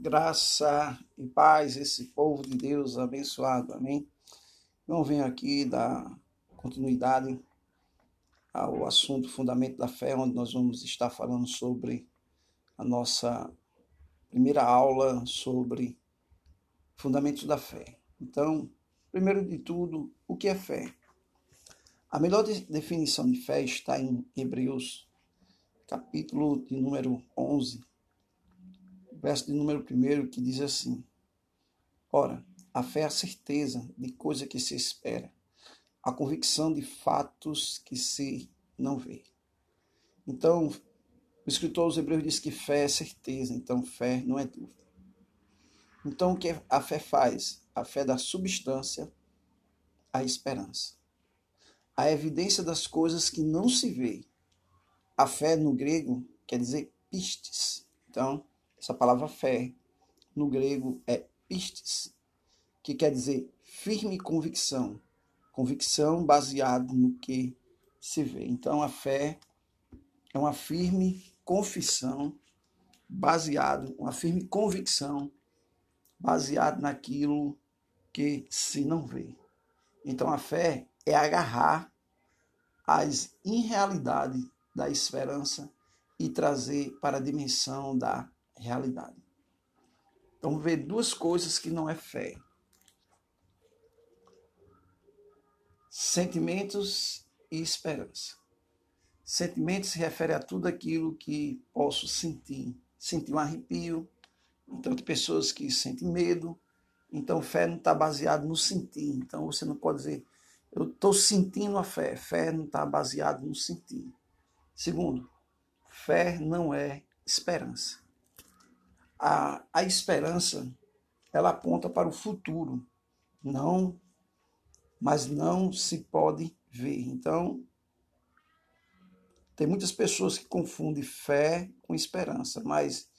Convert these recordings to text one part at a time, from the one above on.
graça e paz esse povo de Deus abençoado, amém? Vamos ver aqui dar continuidade ao assunto Fundamento da Fé, onde nós vamos estar falando sobre a nossa primeira aula sobre Fundamentos da Fé. Então, primeiro de tudo, o que é fé? A melhor definição de fé está em Hebreus, capítulo de número 11, verso de número 1, que diz assim: Ora, a fé é a certeza de coisa que se espera, a convicção de fatos que se não vê. Então, o escritor aos Hebreus diz que fé é certeza, então fé não é dúvida. Então, o que a fé faz? A fé dá substância à esperança. A evidência das coisas que não se vê. A fé no grego quer dizer pistes. Então, essa palavra fé no grego é pistes, que quer dizer firme convicção, convicção baseada no que se vê. Então a fé é uma firme confissão baseado, uma firme convicção baseada naquilo que se não vê. Então a fé é agarrar as irrealidades da esperança e trazer para a dimensão da realidade. Então, ver duas coisas que não é fé: sentimentos e esperança. Sentimentos se refere a tudo aquilo que posso sentir. Sentir um arrepio. Então, tem pessoas que sentem medo. Então, fé não está baseado no sentir. Então, você não pode dizer, eu estou sentindo a fé. Fé não está baseado no sentir. Segundo, fé não é esperança a, a esperança ela aponta para o futuro, não, mas não se pode ver. Então, tem muitas pessoas que confundem fé com esperança, mas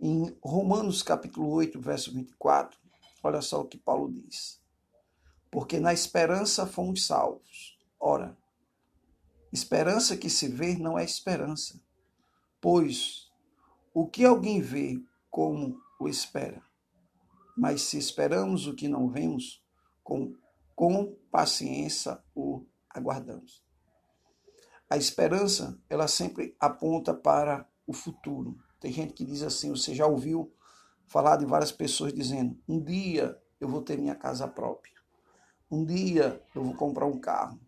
em Romanos capítulo 8, verso 24, olha só o que Paulo diz. Porque na esperança fomos salvos. Ora, esperança que se vê não é esperança, pois o que alguém vê como o espera. Mas se esperamos o que não vemos, com, com paciência o aguardamos. A esperança, ela sempre aponta para o futuro. Tem gente que diz assim, você já ouviu falar de várias pessoas dizendo: "Um dia eu vou ter minha casa própria. Um dia eu vou comprar um carro.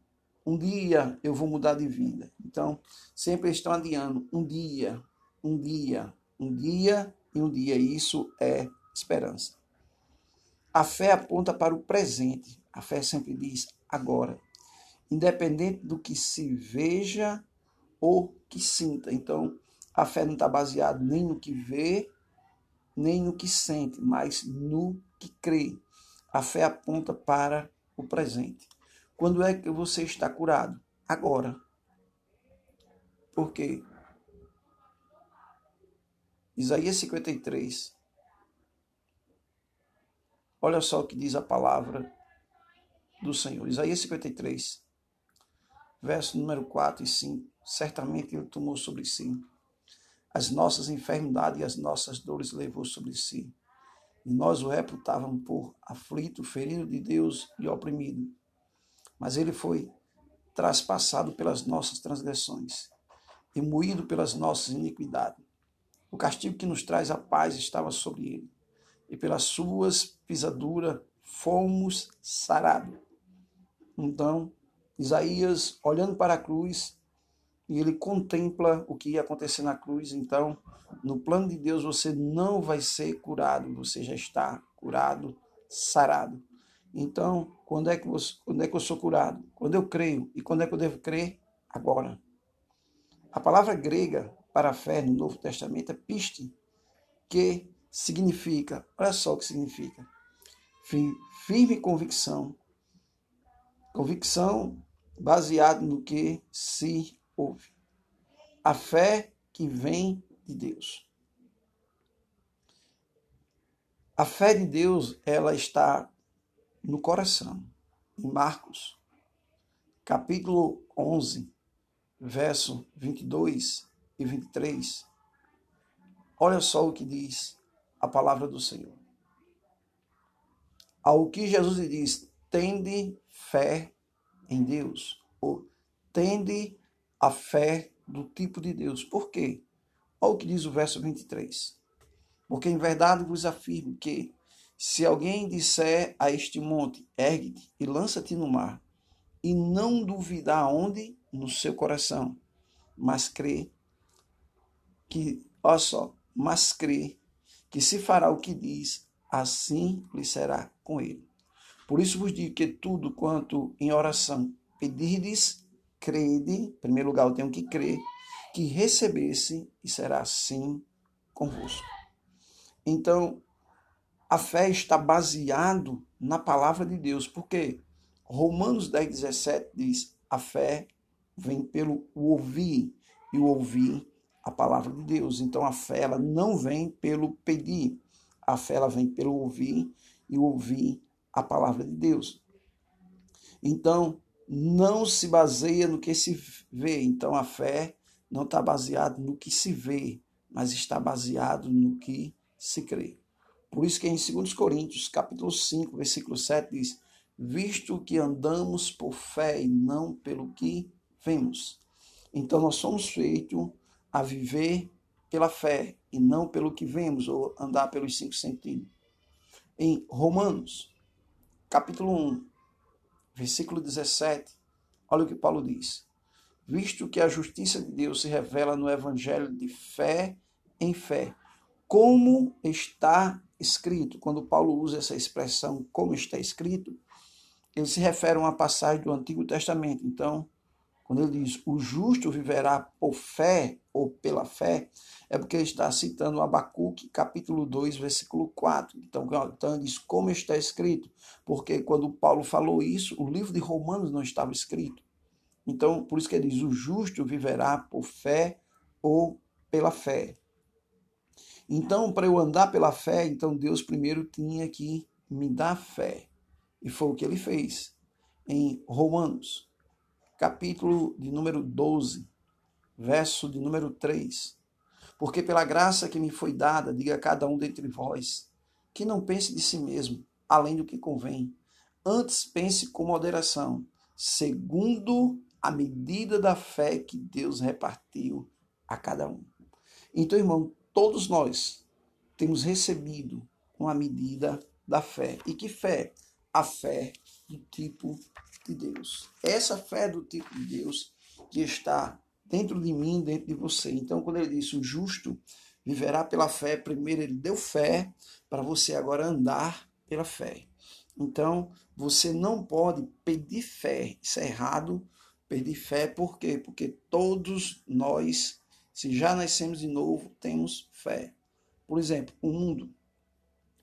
Um dia eu vou mudar de vida". Então, sempre estão adiando um dia, um dia, um dia e um dia. Isso é esperança. A fé aponta para o presente. A fé sempre diz agora, independente do que se veja ou que sinta. Então, a fé não está baseada nem no que vê, nem no que sente, mas no que crê. A fé aponta para o presente. Quando é que você está curado? Agora. Por quê? Isaías 53. Olha só o que diz a palavra do Senhor. Isaías 53, verso número 4 e 5. Certamente ele tomou sobre si as nossas enfermidades e as nossas dores levou sobre si. E nós o reputávamos por aflito, ferido de Deus e oprimido. Mas ele foi traspassado pelas nossas transgressões e moído pelas nossas iniquidades. O castigo que nos traz a paz estava sobre ele, e pelas suas pisaduras fomos sarados. Então, Isaías, olhando para a cruz, e ele contempla o que ia acontecer na cruz. Então, no plano de Deus, você não vai ser curado, você já está curado, sarado. Então, quando é que, você, quando é que eu sou curado? Quando eu creio. E quando é que eu devo crer? Agora. A palavra grega para a fé no Novo Testamento é piste, que significa, olha só o que significa, firme convicção, convicção baseada no que se ouve. A fé que vem de Deus. A fé de Deus, ela está no coração. Em Marcos, capítulo 11, verso 22, e 23, olha só o que diz a palavra do Senhor. Ao que Jesus lhe diz, tende fé em Deus, ou tende a fé do tipo de Deus. Por quê? Olha o que diz o verso 23. Porque em verdade vos afirmo que, se alguém disser a este monte, ergue-te e lança-te no mar, e não duvidar onde? No seu coração, mas crê que, olha só, mas crê que se fará o que diz, assim lhe será com ele. Por isso vos digo que tudo quanto em oração pedirdes, crede, em primeiro lugar eu tenho que crer, que recebesse e será assim convosco. Então, a fé está baseado na palavra de Deus, porque Romanos 10, 17 diz: a fé vem pelo ouvir, e o ouvir a palavra de Deus. Então a fé ela não vem pelo pedir, a fé ela vem pelo ouvir e ouvir a palavra de Deus. Então não se baseia no que se vê. Então a fé não está baseada no que se vê, mas está baseado no que se crê. Por isso que em 2 Coríntios, capítulo 5, versículo 7 diz: "Visto que andamos por fé e não pelo que vemos". Então nós somos feitos a viver pela fé e não pelo que vemos ou andar pelos cinco sentidos. Em Romanos, capítulo 1, versículo 17, olha o que Paulo diz. Visto que a justiça de Deus se revela no evangelho de fé em fé, como está escrito. Quando Paulo usa essa expressão, como está escrito, ele se refere a uma passagem do Antigo Testamento. Então, quando ele diz o justo viverá por fé ou pela fé, é porque ele está citando Abacuque, capítulo 2, versículo 4. Então, então ele diz como está escrito, porque quando Paulo falou isso, o livro de Romanos não estava escrito. Então, por isso que ele diz: o justo viverá por fé ou pela fé. Então, para eu andar pela fé, então Deus primeiro tinha que me dar fé. E foi o que ele fez em Romanos capítulo de número 12, verso de número 3. Porque pela graça que me foi dada, diga a cada um dentre vós, que não pense de si mesmo, além do que convém. Antes pense com moderação, segundo a medida da fé que Deus repartiu a cada um. Então, irmão, todos nós temos recebido uma medida da fé. E que fé? A fé do tipo de Deus. Essa fé do tipo de Deus que está dentro de mim, dentro de você. Então, quando ele disse o justo viverá pela fé, primeiro ele deu fé para você agora andar pela fé. Então, você não pode pedir fé. Isso é errado. Pedir fé por quê? Porque todos nós, se já nascemos de novo, temos fé. Por exemplo, o mundo.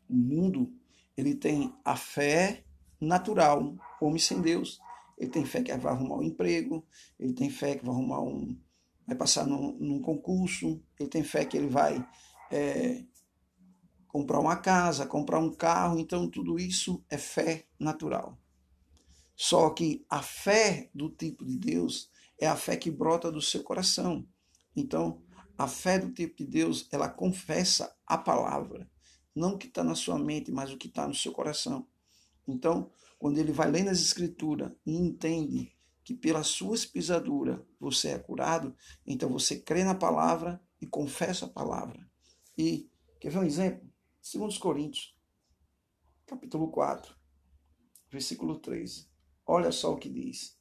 O mundo, ele tem a fé natural, homem sem Deus. Ele tem fé que vai arrumar um emprego, ele tem fé que vai arrumar um. vai passar num, num concurso, ele tem fé que ele vai é, comprar uma casa, comprar um carro, então tudo isso é fé natural. Só que a fé do tipo de Deus é a fé que brota do seu coração. Então, a fé do tipo de Deus, ela confessa a palavra, não o que está na sua mente, mas o que está no seu coração. Então, quando ele vai lendo as escrituras e entende que pelas suas pisaduras você é curado, então você crê na palavra e confessa a palavra. E, quer ver um exemplo? 2 Coríntios, capítulo 4, versículo 13. Olha só o que diz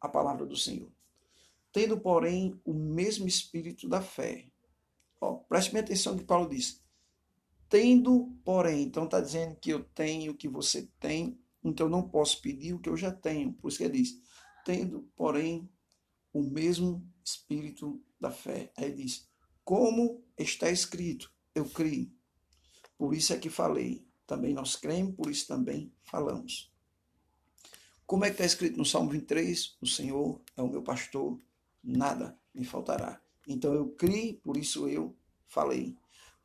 a palavra do Senhor. Tendo, porém, o mesmo espírito da fé. Ó, preste bem atenção no que Paulo diz. Tendo, porém, então está dizendo que eu tenho o que você tem, então não posso pedir o que eu já tenho. Por isso que ele diz: tendo, porém, o mesmo espírito da fé. Aí ele diz: como está escrito, eu criei. Por isso é que falei. Também nós cremos, por isso também falamos. Como é que está escrito no Salmo 23? O Senhor é o meu pastor, nada me faltará. Então eu criei, por isso eu falei.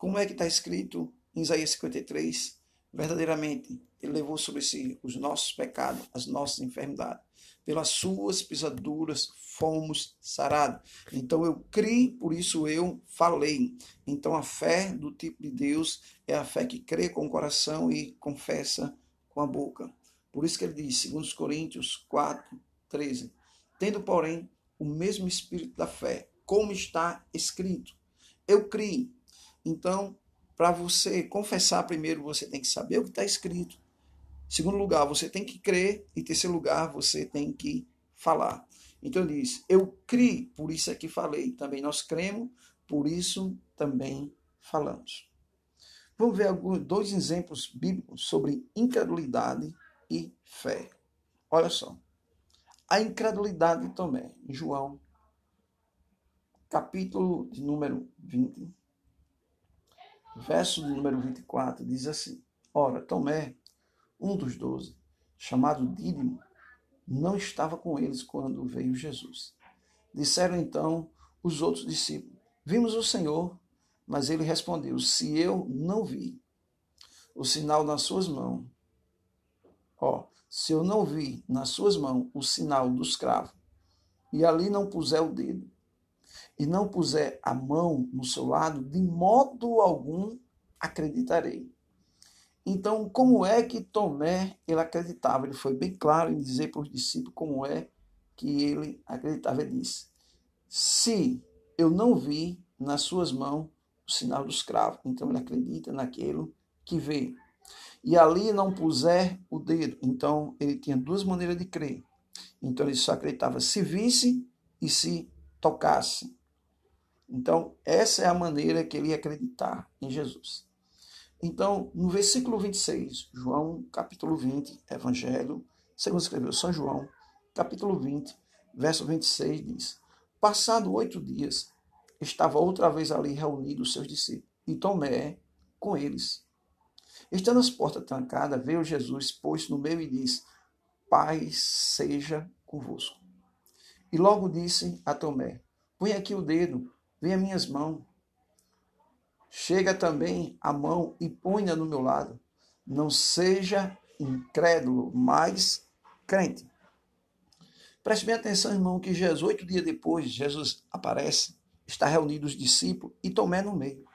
Como é que está escrito em Isaías 53? Verdadeiramente, ele levou sobre si os nossos pecados, as nossas enfermidades. pelas suas pisaduras fomos sarados. Então eu criei, por isso eu falei. Então a fé do tipo de Deus é a fé que crê com o coração e confessa com a boca. Por isso que ele diz, segundo Coríntios 4, 13, tendo, porém, o mesmo espírito da fé, como está escrito. Eu criei. Então, para você confessar primeiro, você tem que saber o que está escrito. Segundo lugar, você tem que crer. E terceiro lugar, você tem que falar. Então ele diz: Eu criei, por isso é que falei. Também nós cremos, por isso também falamos. Vamos ver alguns, dois exemplos bíblicos sobre incredulidade e fé. Olha só. A incredulidade em João, capítulo de número 20, verso de número 24, diz assim: Ora, Tomé, um dos doze, chamado Dídimo, não estava com eles quando veio Jesus. Disseram então os outros discípulos: Vimos o Senhor, mas ele respondeu: Se eu não vi o sinal nas suas mãos, ó, se eu não vi nas suas mãos o sinal dos cravos, e ali não puser o dedo, e não puser a mão no seu lado, de modo algum acreditarei. Então, como é que Tomé ele acreditava? Ele foi bem claro em dizer para os discípulos como é que ele acreditava. Ele disse: Se eu não vi nas suas mãos o sinal dos cravos, então ele acredita naquilo que vê. E ali não puser o dedo, então ele tinha duas maneiras de crer. Então ele só acreditava se visse e se tocasse. Então, essa é a maneira que ele ia acreditar em Jesus. Então, no versículo 26, João, capítulo 20, Evangelho, segundo escreveu São João, capítulo 20, verso 26, diz: Passado oito dias, estava outra vez ali reunidos os seus discípulos, e Tomé com eles. Estando as portas trancadas, veio Jesus, pôs no meio e disse: Paz seja convosco. E logo disse a Tomé: Põe aqui o dedo, venha minhas mãos Chega também a mão e ponha no meu lado. Não seja incrédulo, mas crente. Preste bem atenção, irmão, que Jesus, oito dias depois, Jesus aparece, está reunido os discípulos e Tomé no meio.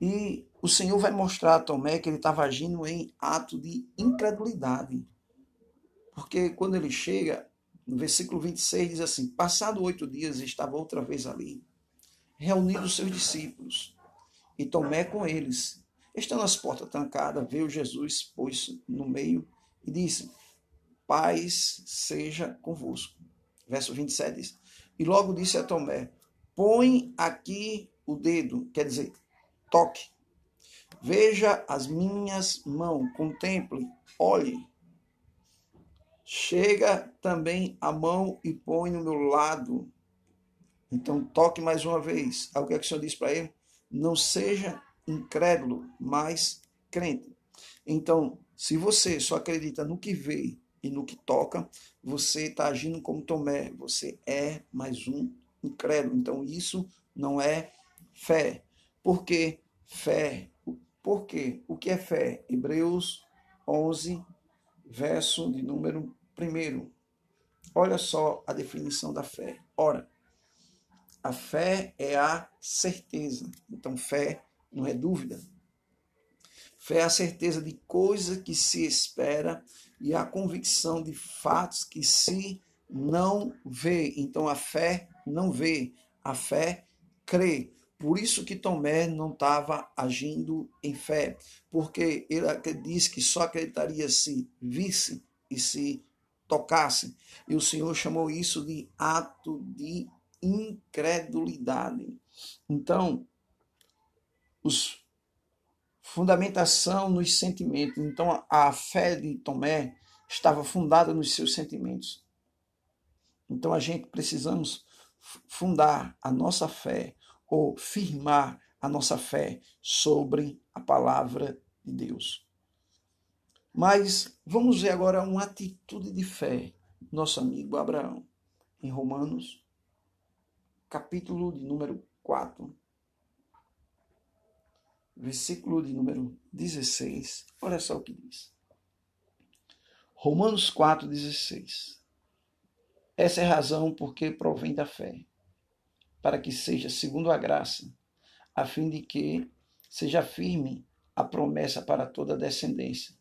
E o Senhor vai mostrar a Tomé que ele estava agindo em ato de incredulidade. Porque quando ele chega, no versículo 26 diz assim: Passado oito dias, estava outra vez ali, reunidos os seus discípulos e Tomé com eles. Estando as portas trancadas, veio Jesus, pôs no meio e disse: Paz seja convosco. Verso 27 diz: E logo disse a Tomé: Põe aqui o dedo, quer dizer, toque. Veja as minhas mãos, contemple, olhe. Chega também a mão e põe no meu lado. Então toque mais uma vez. Aí o que, é que o Senhor diz para ele? Não seja incrédulo, mas crente. Então, se você só acredita no que vê e no que toca, você está agindo como Tomé. Você é mais um incrédulo. Então, isso não é fé. Por que fé? Por quê? O que é fé? Hebreus 11, verso de número 1. Olha só a definição da fé. Ora, a fé é a certeza. Então, fé não é dúvida. Fé é a certeza de coisa que se espera e a convicção de fatos que se não vê. Então, a fé não vê, a fé crê. Por isso que Tomé não estava agindo em fé, porque ele diz que só acreditaria se visse e se tocasse. E o Senhor chamou isso de ato de incredulidade. Então, os fundamentação nos sentimentos. Então, a fé de Tomé estava fundada nos seus sentimentos. Então, a gente precisamos fundar a nossa fé ou firmar a nossa fé sobre a palavra de Deus. Mas vamos ver agora uma atitude de fé nosso amigo Abraão em Romanos capítulo de número 4, versículo de número 16. Olha só o que diz. Romanos 4, 16. Essa é a razão porque provém da fé, para que seja segundo a graça, a fim de que seja firme a promessa para toda a descendência,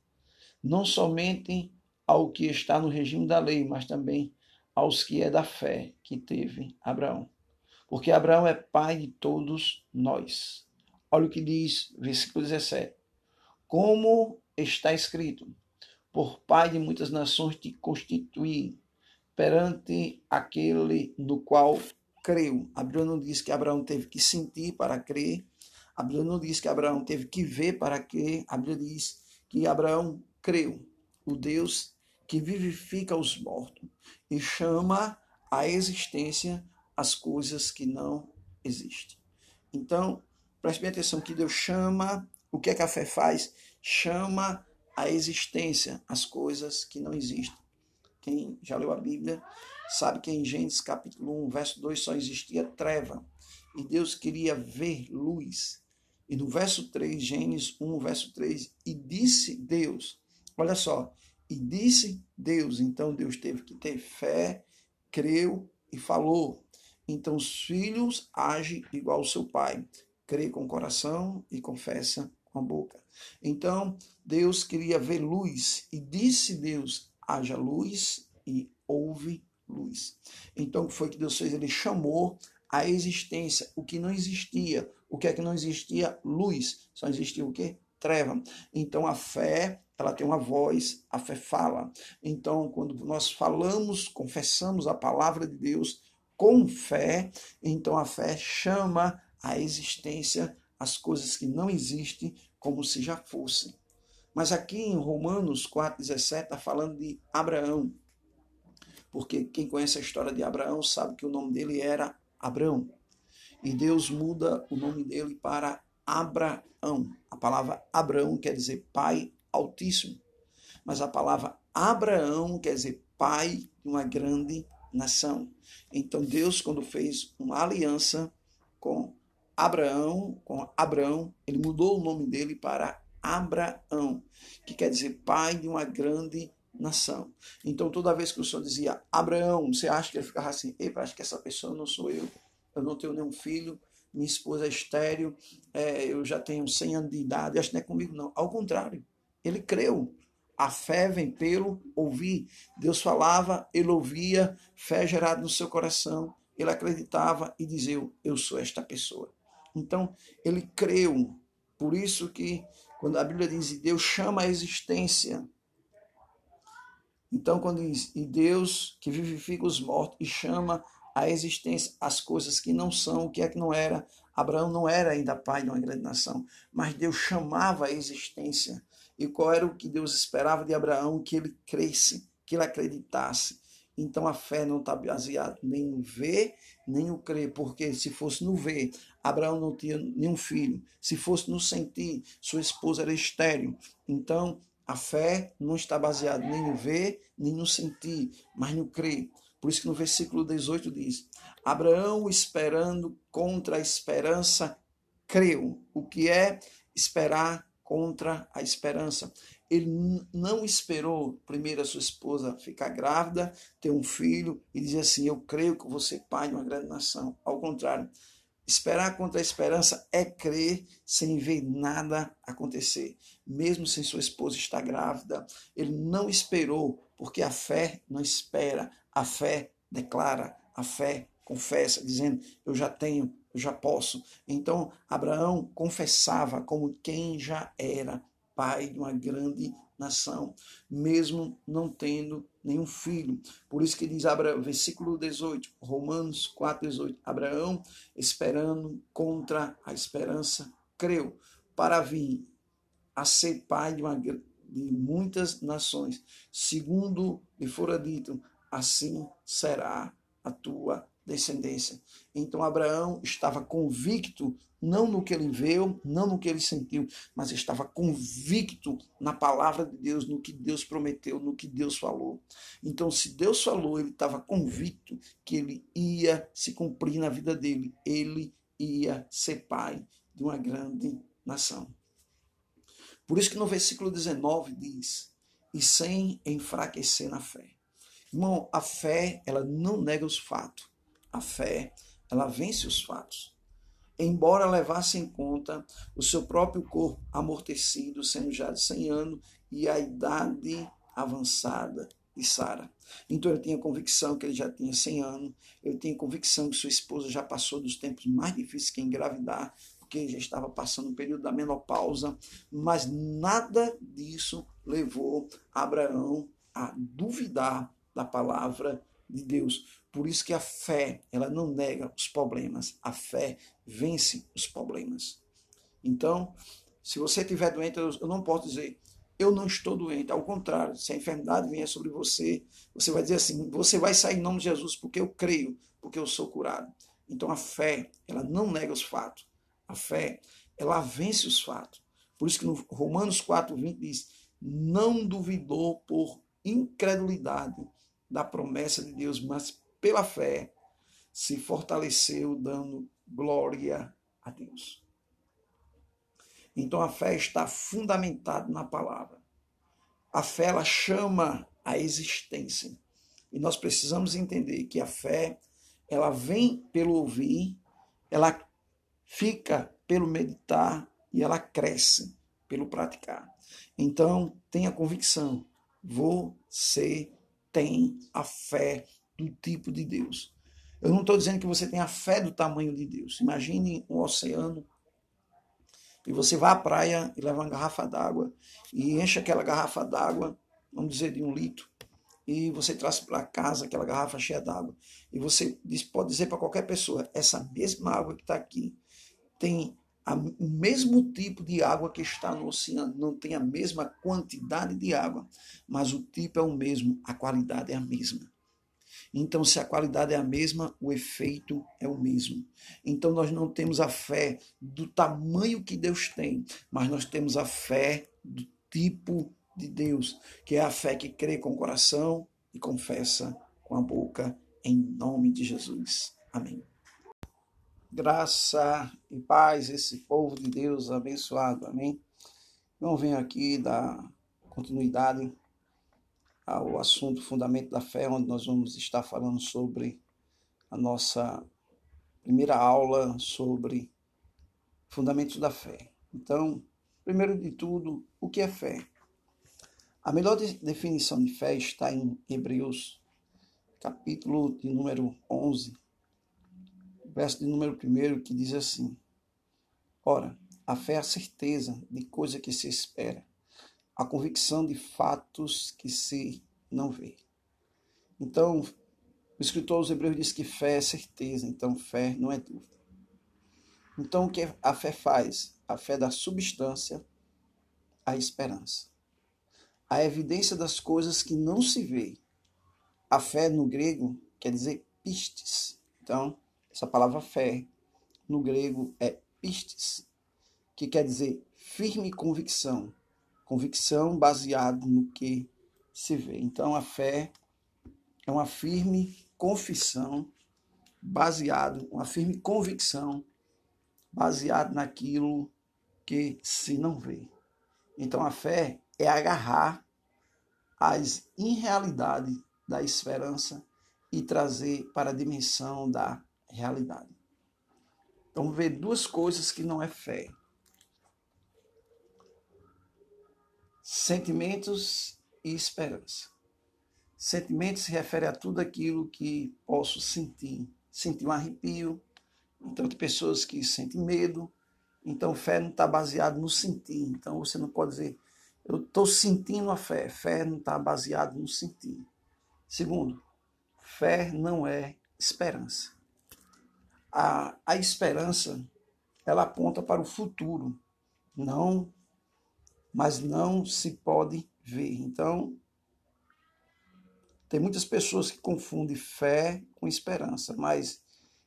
não somente ao que está no regime da lei, mas também aos que é da fé que teve Abraão. Porque Abraão é pai de todos nós. Olha o que diz, versículo 17. Como está escrito: Por pai de muitas nações te constituí perante aquele no qual creu. A Bíblia não diz que Abraão teve que sentir para crer. A Bíblia não diz que Abraão teve que ver para crer. A Bíblia diz que Abraão creu. O Deus que vivifica os mortos e chama à existência as coisas que não existem. Então, preste bem atenção que Deus chama, o que, é que a fé faz? Chama à existência as coisas que não existem. Quem já leu a Bíblia sabe que em Gênesis capítulo 1, verso 2 só existia treva e Deus queria ver luz. E no verso 3, Gênesis 1, verso 3, e disse Deus, olha só, e disse Deus. Então Deus teve que ter fé, creu e falou. Então os filhos agem igual ao seu pai, crê com o coração e confessa com a boca. Então Deus queria ver luz e disse Deus: haja luz e houve luz. Então o que foi que Deus fez? Ele chamou a existência o que não existia. O que é que não existia? Luz. Só existia o quê? Treva. Então a fé ela tem uma voz, a fé fala. Então, quando nós falamos, confessamos a palavra de Deus com fé, então a fé chama à existência as coisas que não existem como se já fossem. Mas aqui em Romanos 4,17 está falando de Abraão. Porque quem conhece a história de Abraão sabe que o nome dele era Abraão. E Deus muda o nome dele para Abraão. A palavra Abraão quer dizer pai Altíssimo. Mas a palavra Abraão quer dizer pai de uma grande nação. Então Deus, quando fez uma aliança com Abraão, com Abraão, ele mudou o nome dele para Abraão, que quer dizer pai de uma grande nação. Então toda vez que o Senhor dizia Abraão, você acha que ele ficava assim, ei, acho que essa pessoa não sou eu, eu não tenho nenhum filho, minha esposa é estéreo, é, eu já tenho 100 anos de idade, acho que não é comigo não. Ao contrário, ele creu. A fé vem pelo ouvir. Deus falava, ele ouvia, fé gerada no seu coração. Ele acreditava e dizia: Eu sou esta pessoa. Então, ele creu. Por isso que, quando a Bíblia diz, Deus chama a existência. Então, quando diz, e Deus que vivifica os mortos e chama a existência as coisas que não são, o que é que não era. Abraão não era ainda pai de uma grande nação, mas Deus chamava a existência e qual era o que Deus esperava de Abraão? Que ele cresce, que ele acreditasse. Então a fé não está baseada nem no ver, nem no crer, porque se fosse no ver, Abraão não tinha nenhum filho. Se fosse no sentir, sua esposa era estéril. Então a fé não está baseada nem no ver, nem no sentir, mas no crer. Por isso que no versículo 18 diz: Abraão, esperando contra a esperança, creu. O que é esperar contra a esperança. Ele não esperou primeiro a sua esposa ficar grávida, ter um filho e dizer assim: Eu creio que você pai de uma grande nação. Ao contrário, esperar contra a esperança é crer sem ver nada acontecer. Mesmo sem sua esposa estar grávida, ele não esperou, porque a fé não espera, a fé declara, a fé confessa, dizendo: Eu já tenho eu já posso. Então, Abraão confessava como quem já era pai de uma grande nação, mesmo não tendo nenhum filho. Por isso que diz Abraão, versículo 18, Romanos 4, 18, Abraão, esperando contra a esperança, creu para vir a ser pai de, uma, de muitas nações, segundo lhe fora dito, assim será a tua descendência. Então Abraão estava convicto, não no que ele viu, não no que ele sentiu, mas estava convicto na palavra de Deus, no que Deus prometeu, no que Deus falou. Então, se Deus falou, ele estava convicto que ele ia se cumprir na vida dele, ele ia ser pai de uma grande nação. Por isso que no versículo 19 diz: e sem enfraquecer na fé. Irmão, a fé, ela não nega os fatos. A fé, ela vence os fatos. Embora levasse em conta o seu próprio corpo amortecido, sendo já de 100 anos, e a idade avançada de Sara. Então eu tinha convicção que ele já tinha 100 anos, eu tinha convicção que sua esposa já passou dos tempos mais difíceis que engravidar, porque já estava passando o período da menopausa, mas nada disso levou Abraão a duvidar da palavra de Deus. Por isso que a fé, ela não nega os problemas, a fé vence os problemas. Então, se você estiver doente, eu não posso dizer, eu não estou doente. Ao contrário, se a enfermidade vier sobre você, você vai dizer assim: você vai sair em nome de Jesus, porque eu creio, porque eu sou curado. Então a fé, ela não nega os fatos. A fé, ela vence os fatos. Por isso que no Romanos 4, 20 diz: não duvidou por incredulidade da promessa de Deus, mas pela fé se fortaleceu, dando glória a Deus. Então a fé está fundamentada na palavra. A fé ela chama a existência. E nós precisamos entender que a fé ela vem pelo ouvir, ela fica pelo meditar e ela cresce pelo praticar. Então, tenha convicção. Você tem a fé do tipo de Deus. Eu não estou dizendo que você tem a fé do tamanho de Deus. Imagine um oceano e você vai à praia e leva uma garrafa d'água e enche aquela garrafa d'água, vamos dizer, de um litro, e você traz para casa aquela garrafa cheia d'água. E você pode dizer para qualquer pessoa: essa mesma água que está aqui tem o mesmo tipo de água que está no oceano, não tem a mesma quantidade de água, mas o tipo é o mesmo, a qualidade é a mesma. Então, se a qualidade é a mesma, o efeito é o mesmo. Então, nós não temos a fé do tamanho que Deus tem, mas nós temos a fé do tipo de Deus, que é a fé que crê com o coração e confessa com a boca, em nome de Jesus. Amém. Graça e paz, esse povo de Deus abençoado. Amém. Então, venho aqui dar continuidade ao assunto Fundamento da Fé, onde nós vamos estar falando sobre a nossa primeira aula sobre Fundamentos da Fé. Então, primeiro de tudo, o que é fé? A melhor definição de fé está em Hebreus, capítulo de número 11, verso de número 1, que diz assim: Ora, a fé é a certeza de coisa que se espera a convicção de fatos que se não vê. Então, o escritor aos Hebreus diz que fé é certeza, então fé não é dúvida. Então, o que a fé faz? A fé dá substância à esperança. A evidência das coisas que não se vê. A fé no grego quer dizer pistes. Então, essa palavra fé no grego é pistes, que quer dizer firme convicção, convicção baseada no que se vê. Então a fé é uma firme confissão baseado, uma firme convicção baseada naquilo que se não vê. Então a fé é agarrar as irrealidades da esperança e trazer para a dimensão da realidade. Então, ver duas coisas que não é fé. Sentimentos e esperança. Sentimentos se refere a tudo aquilo que posso sentir. Sentir um arrepio. Então, tem pessoas que sentem medo. Então, fé não está baseado no sentir. Então, você não pode dizer, eu estou sentindo a fé. Fé não está baseado no sentir. Segundo, fé não é esperança. A, a esperança, ela aponta para o futuro, não mas não se pode ver. Então, tem muitas pessoas que confundem fé com esperança, mas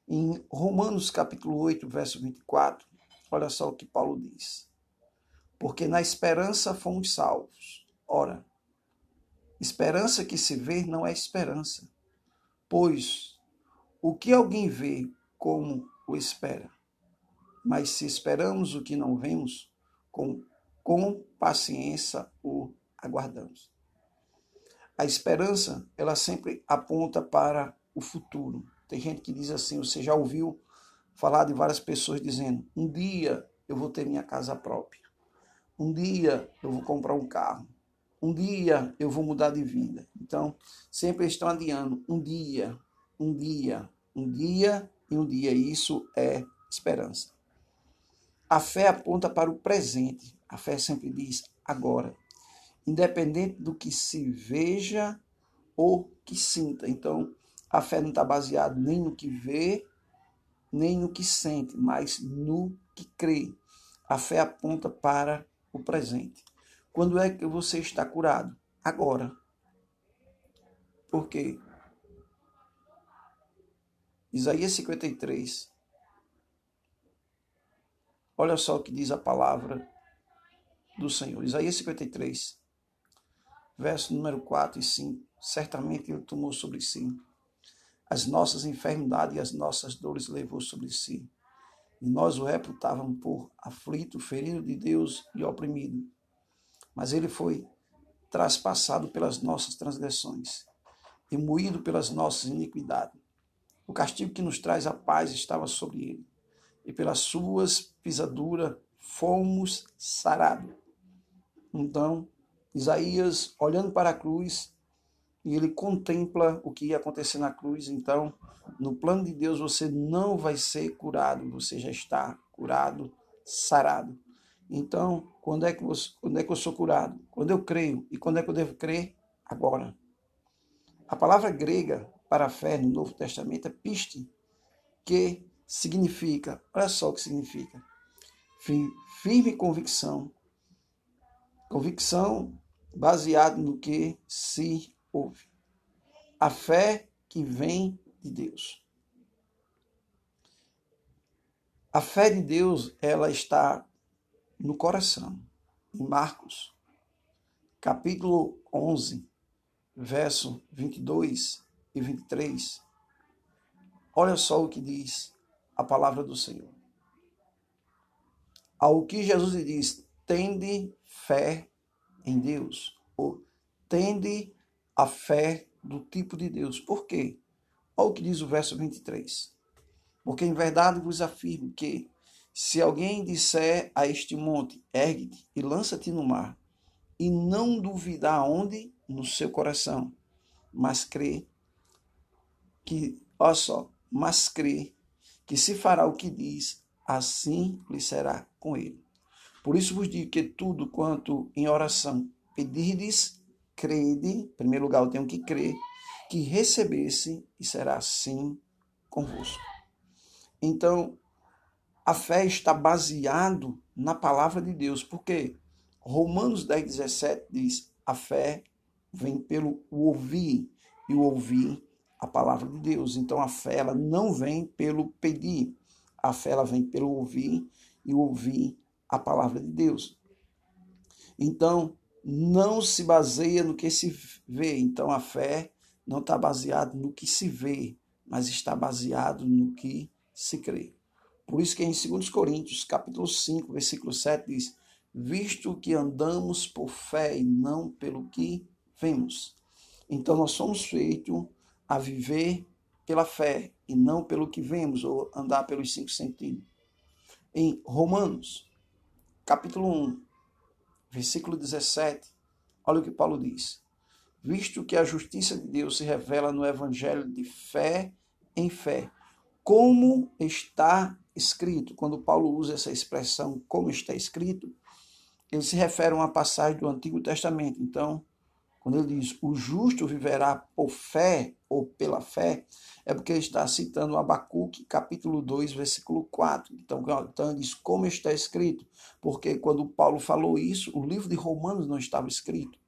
em Romanos capítulo 8, verso 24, olha só o que Paulo diz. Porque na esperança fomos salvos. Ora, esperança que se vê não é esperança, pois o que alguém vê como o espera? Mas se esperamos o que não vemos, com com paciência o aguardamos. A esperança, ela sempre aponta para o futuro. Tem gente que diz assim, você já ouviu falar de várias pessoas dizendo: um dia eu vou ter minha casa própria. Um dia eu vou comprar um carro. Um dia eu vou mudar de vida. Então, sempre estão adiando um dia, um dia, um dia e um dia. Isso é esperança. A fé aponta para o presente. A fé sempre diz agora, independente do que se veja ou que sinta. Então, a fé não está baseada nem no que vê, nem no que sente, mas no que crê. A fé aponta para o presente. Quando é que você está curado? Agora. Por quê? Isaías 53. Olha só o que diz a palavra do Senhor. Isaías 53, verso número 4 e 5. Certamente ele tomou sobre si as nossas enfermidades e as nossas dores levou sobre si. E nós o reputávamos por aflito, ferido de Deus e oprimido. Mas ele foi traspassado pelas nossas transgressões e moído pelas nossas iniquidades. O castigo que nos traz a paz estava sobre ele, e pelas suas pisaduras fomos sarados. Então, Isaías, olhando para a cruz, e ele contempla o que ia acontecer na cruz. Então, no plano de Deus, você não vai ser curado, você já está curado, sarado. Então, quando é que, você, quando é que eu sou curado? Quando eu creio. E quando é que eu devo crer? Agora. A palavra grega para fé no Novo Testamento é piste, que significa, olha só o que significa, firme convicção, Convicção baseada no que se ouve. A fé que vem de Deus. A fé de Deus, ela está no coração. Em Marcos, capítulo 11, verso 22 e 23. Olha só o que diz a palavra do Senhor. Ao que Jesus diz: tende fé em Deus, ou tende a fé do tipo de Deus. Por quê? Olha o que diz o verso 23. Porque em verdade vos afirmo que, se alguém disser a este monte, ergue-te e lança-te no mar, e não duvidar onde? No seu coração, mas crê que, olha só, mas crê que se fará o que diz, assim lhe será com ele. Por isso vos digo que tudo quanto em oração pedirdes, crede, em primeiro lugar eu tenho que crer, que recebesse e será assim convosco. Então, a fé está baseado na palavra de Deus, porque Romanos 10, 17 diz, a fé vem pelo ouvir, e o ouvir a palavra de Deus. Então, a fé ela não vem pelo pedir, a fé ela vem pelo ouvir, e ouvir a palavra de Deus. Então, não se baseia no que se vê. Então, a fé não está baseada no que se vê, mas está baseado no que se crê. Por isso que em 2 Coríntios, capítulo 5, versículo 7 diz: "Visto que andamos por fé e não pelo que vemos". Então nós somos feitos a viver pela fé e não pelo que vemos ou andar pelos cinco sentidos. Em Romanos, capítulo 1, versículo 17, olha o que Paulo diz. Visto que a justiça de Deus se revela no evangelho de fé em fé, como está escrito. Quando Paulo usa essa expressão, como está escrito, ele se refere a uma passagem do Antigo Testamento. Então, quando ele diz o justo viverá por fé ou pela fé, é porque ele está citando Abacuque, capítulo 2, versículo 4. Então, então ele diz como está escrito, porque quando Paulo falou isso, o livro de Romanos não estava escrito.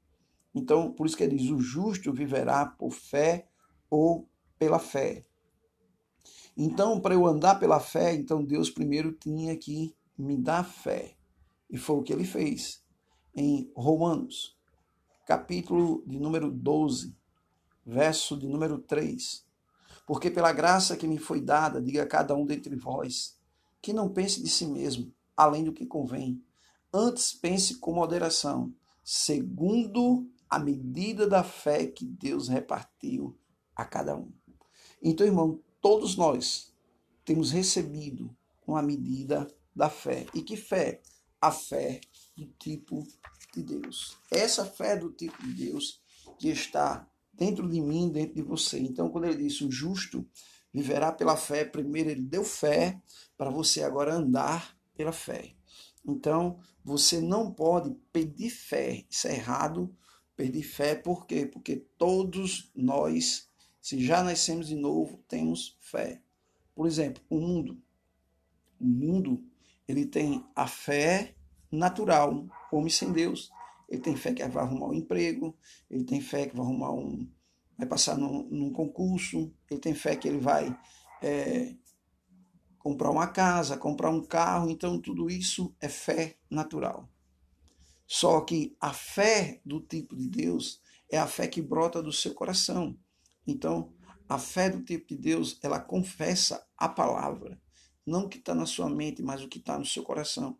Então, por isso que ele diz: o justo viverá por fé ou pela fé. Então, para eu andar pela fé, então Deus primeiro tinha que me dar fé. E foi o que ele fez em Romanos capítulo de número 12, verso de número 3. Porque pela graça que me foi dada, diga a cada um dentre vós, que não pense de si mesmo, além do que convém. Antes pense com moderação, segundo a medida da fé que Deus repartiu a cada um. Então, irmão, todos nós temos recebido uma medida da fé. E que fé? A fé do tipo de Deus. Essa fé do tipo de Deus que está dentro de mim, dentro de você. Então, quando ele disse o justo viverá pela fé, primeiro ele deu fé para você agora andar pela fé. Então, você não pode pedir fé. Isso é errado. Pedir fé por quê? Porque todos nós, se já nascemos de novo, temos fé. Por exemplo, o mundo. O mundo, ele tem a fé natural, homem sem Deus. Ele tem fé que vai arrumar um emprego, ele tem fé que vai arrumar um. vai passar num, num concurso, ele tem fé que ele vai é, comprar uma casa, comprar um carro, então tudo isso é fé natural. Só que a fé do tipo de Deus é a fé que brota do seu coração. Então, a fé do tipo de Deus, ela confessa a palavra, não o que está na sua mente, mas o que está no seu coração.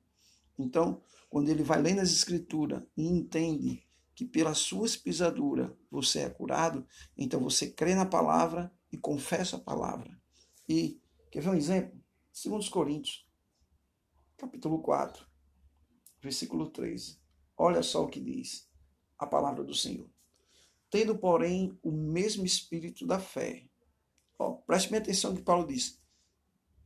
Então, quando ele vai lendo as escrituras e entende que pela sua pisadura você é curado, então você crê na palavra e confessa a palavra. E, quer ver um exemplo? Segundo Coríntios, capítulo 4, versículo 13. Olha só o que diz a palavra do Senhor. Tendo, porém, o mesmo espírito da fé. Ó, preste bem atenção no que Paulo diz.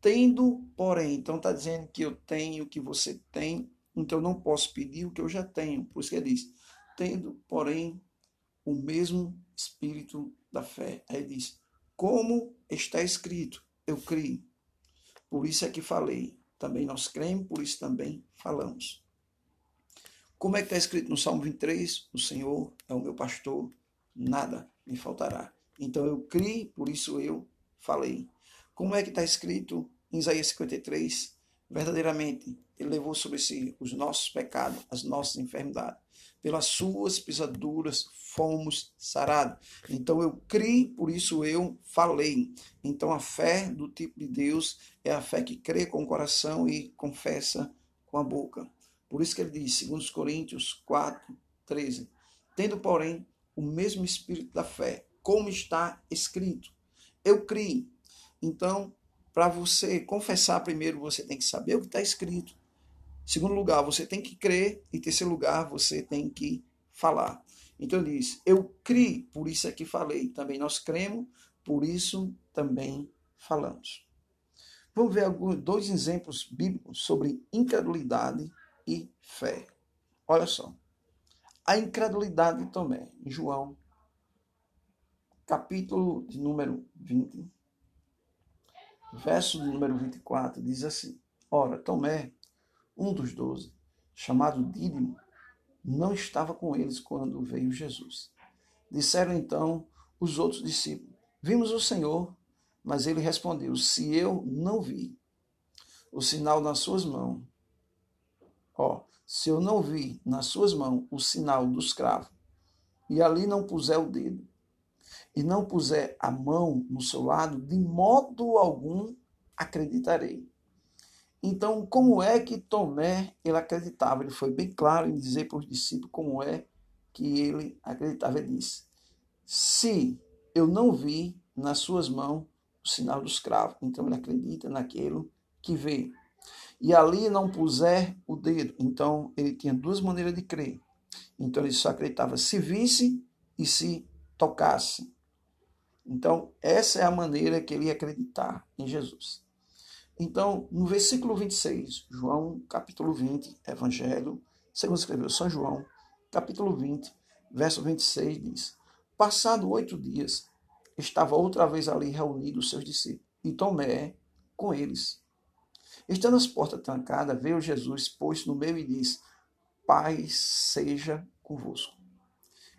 Tendo, porém, então está dizendo que eu tenho o que você tem, então não posso pedir o que eu já tenho. Por isso que ele diz, tendo, porém, o mesmo espírito da fé. Aí ele diz, como está escrito, eu criei. Por isso é que falei. Também nós cremos, por isso também falamos. Como é que está escrito no Salmo 23? O Senhor é o meu pastor, nada me faltará. Então eu criei, por isso eu falei. Como é que está escrito em Isaías 53? Verdadeiramente, ele levou sobre si os nossos pecados, as nossas enfermidades. Pelas suas pisaduras fomos sarados. Então eu criei, por isso eu falei. Então a fé do tipo de Deus é a fé que crê com o coração e confessa com a boca. Por isso que ele diz, 2 Coríntios 4, 13, tendo, porém, o mesmo espírito da fé, como está escrito. Eu criei. Então, para você confessar primeiro, você tem que saber o que está escrito. Segundo lugar, você tem que crer. E terceiro lugar, você tem que falar. Então ele diz, eu criei, por isso é que falei. Também nós cremos, por isso também falamos. Vamos ver alguns, dois exemplos bíblicos sobre incredulidade e fé. Olha só. A incredulidade de Tomé, em João, capítulo de número 20, verso de número 24, diz assim: Ora, Tomé, um dos doze, chamado Dídimo, não estava com eles quando veio Jesus. Disseram então os outros discípulos: Vimos o Senhor, mas ele respondeu: Se eu não vi o sinal nas suas mãos Ó, se eu não vi nas suas mãos o sinal dos cravos, e ali não puser o dedo, e não puser a mão no seu lado, de modo algum acreditarei. Então, como é que Tomé ele acreditava? Ele foi bem claro em dizer para os discípulos como é que ele acreditava. Ele disse: Se eu não vi nas suas mãos o sinal dos cravos, então ele acredita naquilo que vê e ali não puser o dedo. Então, ele tinha duas maneiras de crer. Então, ele só acreditava se visse e se tocasse. Então, essa é a maneira que ele ia acreditar em Jesus. Então, no versículo 26, João, capítulo 20, Evangelho, segundo escreveu São João, capítulo 20, verso 26, diz: Passado oito dias, estava outra vez ali reunidos os seus discípulos, e Tomé com eles. Estando as portas trancadas, veio Jesus, pôs no meio e disse: Paz seja convosco.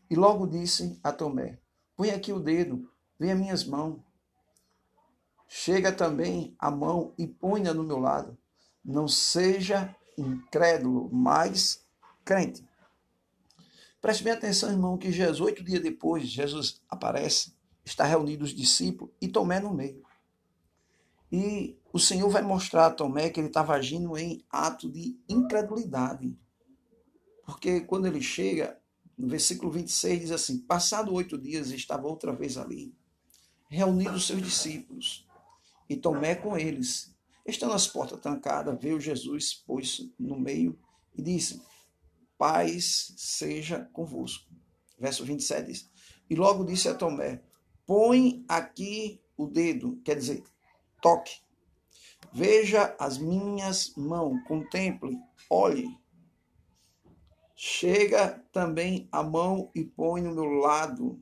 E logo disse a Tomé: Põe aqui o dedo, as minhas mãos. Chega também a mão e ponha no meu lado. Não seja incrédulo, mas crente. Preste bem atenção, irmão, que Jesus, oito dias depois, Jesus aparece, está reunido os discípulos e Tomé no meio. E o Senhor vai mostrar a Tomé que ele estava agindo em ato de incredulidade. Porque quando ele chega no versículo 26 diz assim: Passado oito dias, estava outra vez ali, reunindo os seus discípulos, e Tomé com eles. Estando as portas trancadas, veio Jesus, pôs no meio e disse: Paz seja convosco. Verso 27 diz: E logo disse a Tomé: Põe aqui o dedo, quer dizer, toque. Veja as minhas mãos, contemple, olhe. Chega também a mão e põe no meu lado.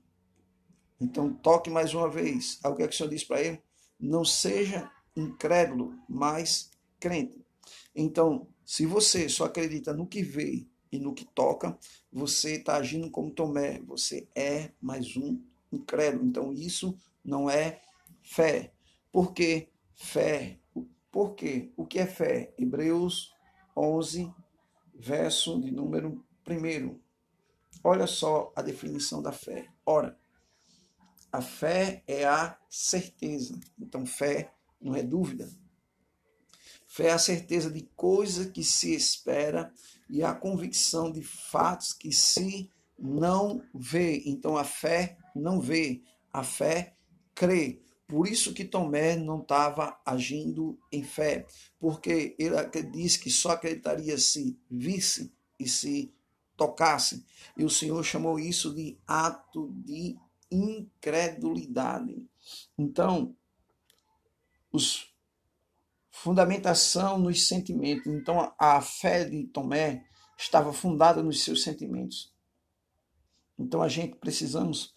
Então toque mais uma vez. Aí o que, é que o Senhor diz para ele? Não seja incrédulo, mas crente. Então, se você só acredita no que vê e no que toca, você está agindo como Tomé. Você é mais um incrédulo. Então, isso não é fé. Por que fé? Por quê? O que é fé? Hebreus 11, verso de número 1. Olha só a definição da fé. Ora, a fé é a certeza. Então, fé não é dúvida. Fé é a certeza de coisa que se espera e a convicção de fatos que se não vê. Então, a fé não vê, a fé crê. Por isso que Tomé não estava agindo em fé, porque ele disse que só acreditaria se visse e se tocasse. E o Senhor chamou isso de ato de incredulidade. Então, os fundamentação nos sentimentos. Então, a fé de Tomé estava fundada nos seus sentimentos. Então, a gente precisamos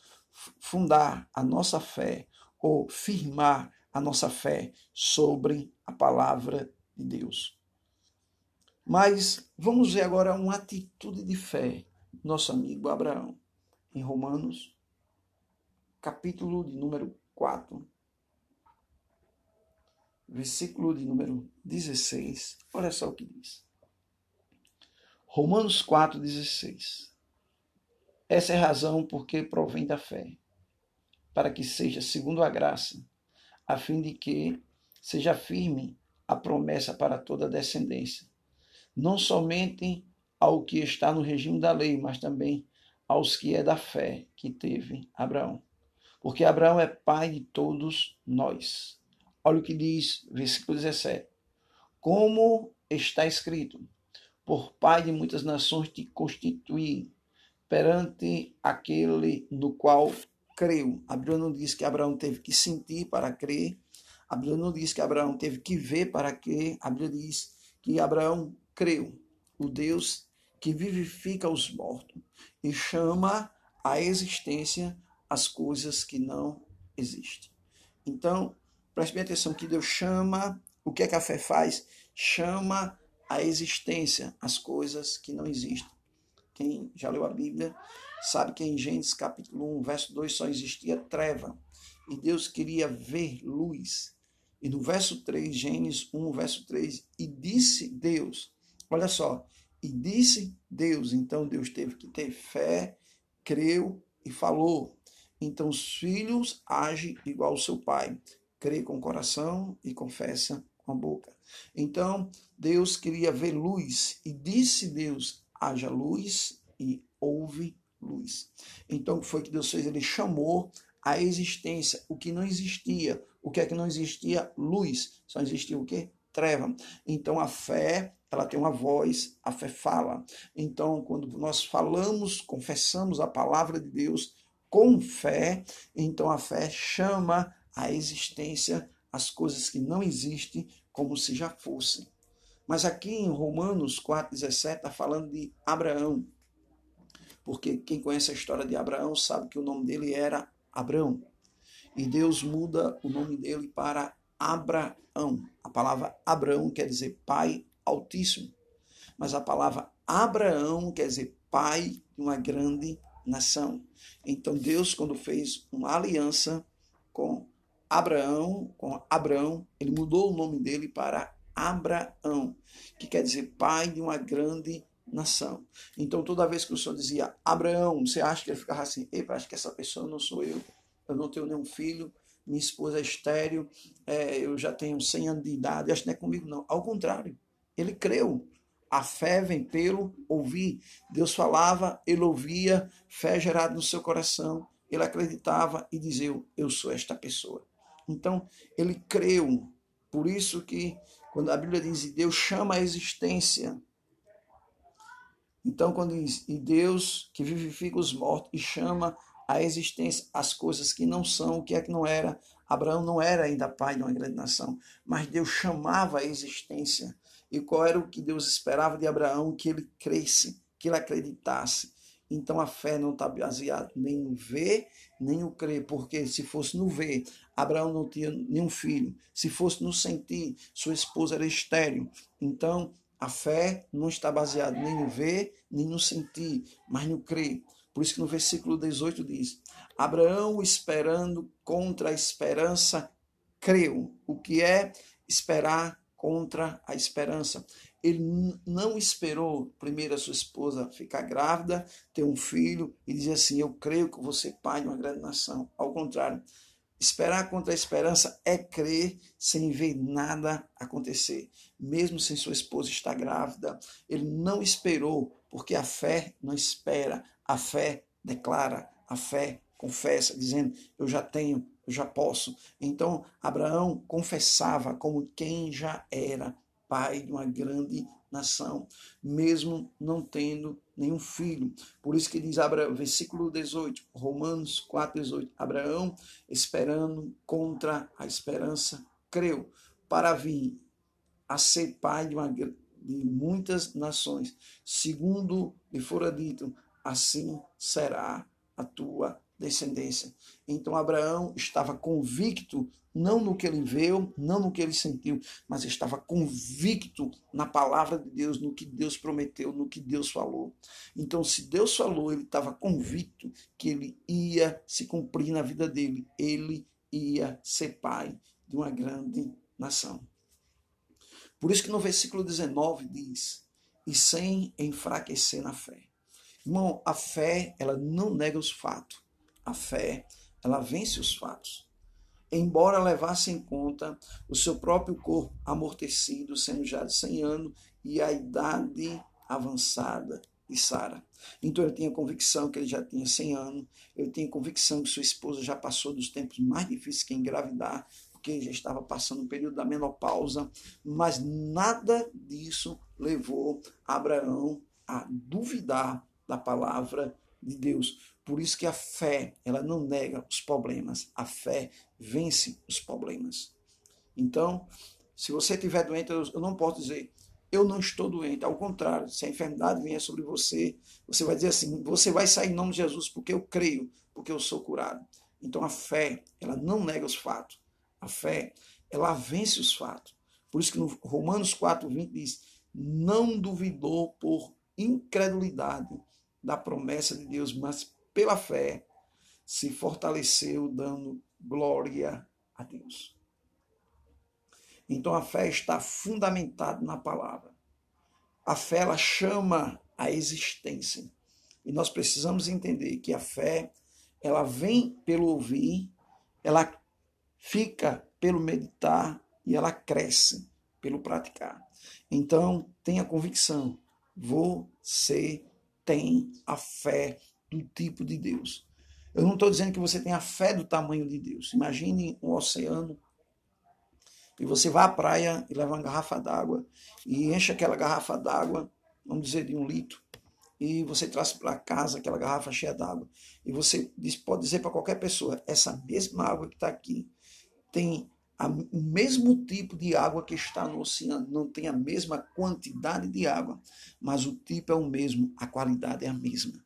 fundar a nossa fé ou firmar a nossa fé sobre a palavra de Deus. Mas vamos ver agora uma atitude de fé nosso amigo Abraão, em Romanos, capítulo de número 4, versículo de número 16. Olha só o que diz. Romanos 4, 16. Essa é a razão porque provém da fé para que seja segundo a graça, a fim de que seja firme a promessa para toda a descendência, não somente ao que está no regime da lei, mas também aos que é da fé que teve Abraão. Porque Abraão é pai de todos nós. Olha o que diz, versículo 17. Como está escrito: Por pai de muitas nações te constituí perante aquele no qual creu. A Bíblia não diz que Abraão teve que sentir para crer. A Bíblia não diz que Abraão teve que ver para crer. A Bíblia diz que Abraão creu. O Deus que vivifica os mortos e chama à existência as coisas que não existem. Então, preste bem atenção que Deus chama, o que é que a fé faz? Chama à existência as coisas que não existem. Quem já leu a Bíblia sabe que em Gênesis capítulo 1, verso 2 só existia treva e Deus queria ver luz. E no verso 3, Gênesis 1, verso 3, e disse Deus, olha só, e disse Deus, então Deus teve que ter fé, creu e falou. Então os filhos agem igual ao seu pai, crê com o coração e confessa com a boca. Então Deus queria ver luz e disse Deus, haja luz e houve luz. Então, o que foi que Deus fez? Ele chamou a existência, o que não existia. O que é que não existia? Luz. Só existia o quê? Treva. Então, a fé, ela tem uma voz, a fé fala. Então, quando nós falamos, confessamos a palavra de Deus com fé, então a fé chama a existência as coisas que não existem como se já fossem. Mas aqui em Romanos 4,17 está falando de Abraão porque quem conhece a história de Abraão sabe que o nome dele era Abraão. E Deus muda o nome dele para Abraão. A palavra Abraão quer dizer Pai Altíssimo. Mas a palavra Abraão quer dizer Pai de uma grande nação. Então Deus, quando fez uma aliança com Abraão, com Abraão, ele mudou o nome dele para Abraão, que quer dizer pai de uma grande nação. Então, toda vez que o Senhor dizia Abraão, você acha que ele ficava assim: Ei, acho que essa pessoa não sou eu, eu não tenho nenhum filho, minha esposa é estéreo, é, eu já tenho 100 anos de idade, acho que não é comigo, não. Ao contrário, ele creu. A fé vem pelo ouvir. Deus falava, ele ouvia, fé gerada no seu coração, ele acreditava e dizia: Eu sou esta pessoa. Então, ele creu. Por isso que, quando a Bíblia diz, Deus chama a existência. Então, quando diz, e Deus que vivifica os mortos e chama a existência as coisas que não são, o que é que não era. Abraão não era ainda pai de uma grande nação, mas Deus chamava a existência. E qual era o que Deus esperava de Abraão? Que ele cresce, que ele acreditasse. Então a fé não está baseada nem no ver, nem no crer, porque se fosse no ver, Abraão não tinha nenhum filho. Se fosse no sentir, sua esposa era estéril. Então a fé não está baseada nem no ver, nem no sentir, mas no crer. Por isso que no versículo 18 diz: Abraão, esperando contra a esperança, creu. O que é esperar contra a esperança? Ele não esperou primeiro a sua esposa ficar grávida, ter um filho e dizer assim: Eu creio que ser pai de uma grande nação. Ao contrário, Esperar contra a esperança é crer sem ver nada acontecer. Mesmo sem sua esposa estar grávida, ele não esperou, porque a fé não espera, a fé declara, a fé confessa, dizendo: Eu já tenho, eu já posso. Então, Abraão confessava como quem já era pai de uma grande nação, mesmo não tendo nenhum filho. Por isso que diz Abraão, versículo 18, Romanos 4, 18, Abraão, esperando contra a esperança, creu para vir a ser pai de, uma, de muitas nações. Segundo lhe fora dito, assim será a tua descendência. Então Abraão estava convicto não no que ele viu, não no que ele sentiu, mas estava convicto na palavra de Deus, no que Deus prometeu, no que Deus falou. Então, se Deus falou, ele estava convicto que ele ia se cumprir na vida dele, ele ia ser pai de uma grande nação. Por isso que no versículo 19 diz: e sem enfraquecer na fé. Irmão, a fé, ela não nega os fatos. A fé, ela vence os fatos. Embora levasse em conta o seu próprio corpo amortecido, sendo já de 100 anos, e a idade avançada de Sara. Então ele tinha convicção que ele já tinha 100 anos, ele tinha convicção que sua esposa já passou dos tempos mais difíceis que engravidar, porque já estava passando o período da menopausa, mas nada disso levou Abraão a duvidar da palavra de Deus. Por isso que a fé, ela não nega os problemas, a fé vence os problemas. Então, se você estiver doente, eu não posso dizer, eu não estou doente. Ao contrário, se a enfermidade vier sobre você, você vai dizer assim, você vai sair em nome de Jesus porque eu creio, porque eu sou curado. Então a fé, ela não nega os fatos. A fé, ela vence os fatos. Por isso que no Romanos 4, 20 diz, não duvidou por incredulidade da promessa de Deus, mas pela fé se fortaleceu, dando glória a Deus. Então a fé está fundamentada na palavra. A fé ela chama a existência. E nós precisamos entender que a fé ela vem pelo ouvir, ela fica pelo meditar e ela cresce pelo praticar. Então, tenha convicção, você tem a fé do tipo de Deus. Eu não estou dizendo que você tem a fé do tamanho de Deus. Imagine um oceano e você vai à praia e leva uma garrafa d'água e enche aquela garrafa d'água, vamos dizer, de um litro, e você traz para casa aquela garrafa cheia d'água. E você pode dizer para qualquer pessoa: essa mesma água que está aqui tem o mesmo tipo de água que está no oceano, não tem a mesma quantidade de água, mas o tipo é o mesmo, a qualidade é a mesma.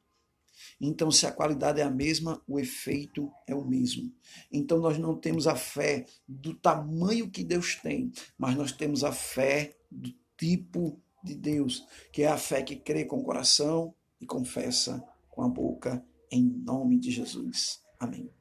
Então, se a qualidade é a mesma, o efeito é o mesmo. Então, nós não temos a fé do tamanho que Deus tem, mas nós temos a fé do tipo de Deus, que é a fé que crê com o coração e confessa com a boca, em nome de Jesus. Amém.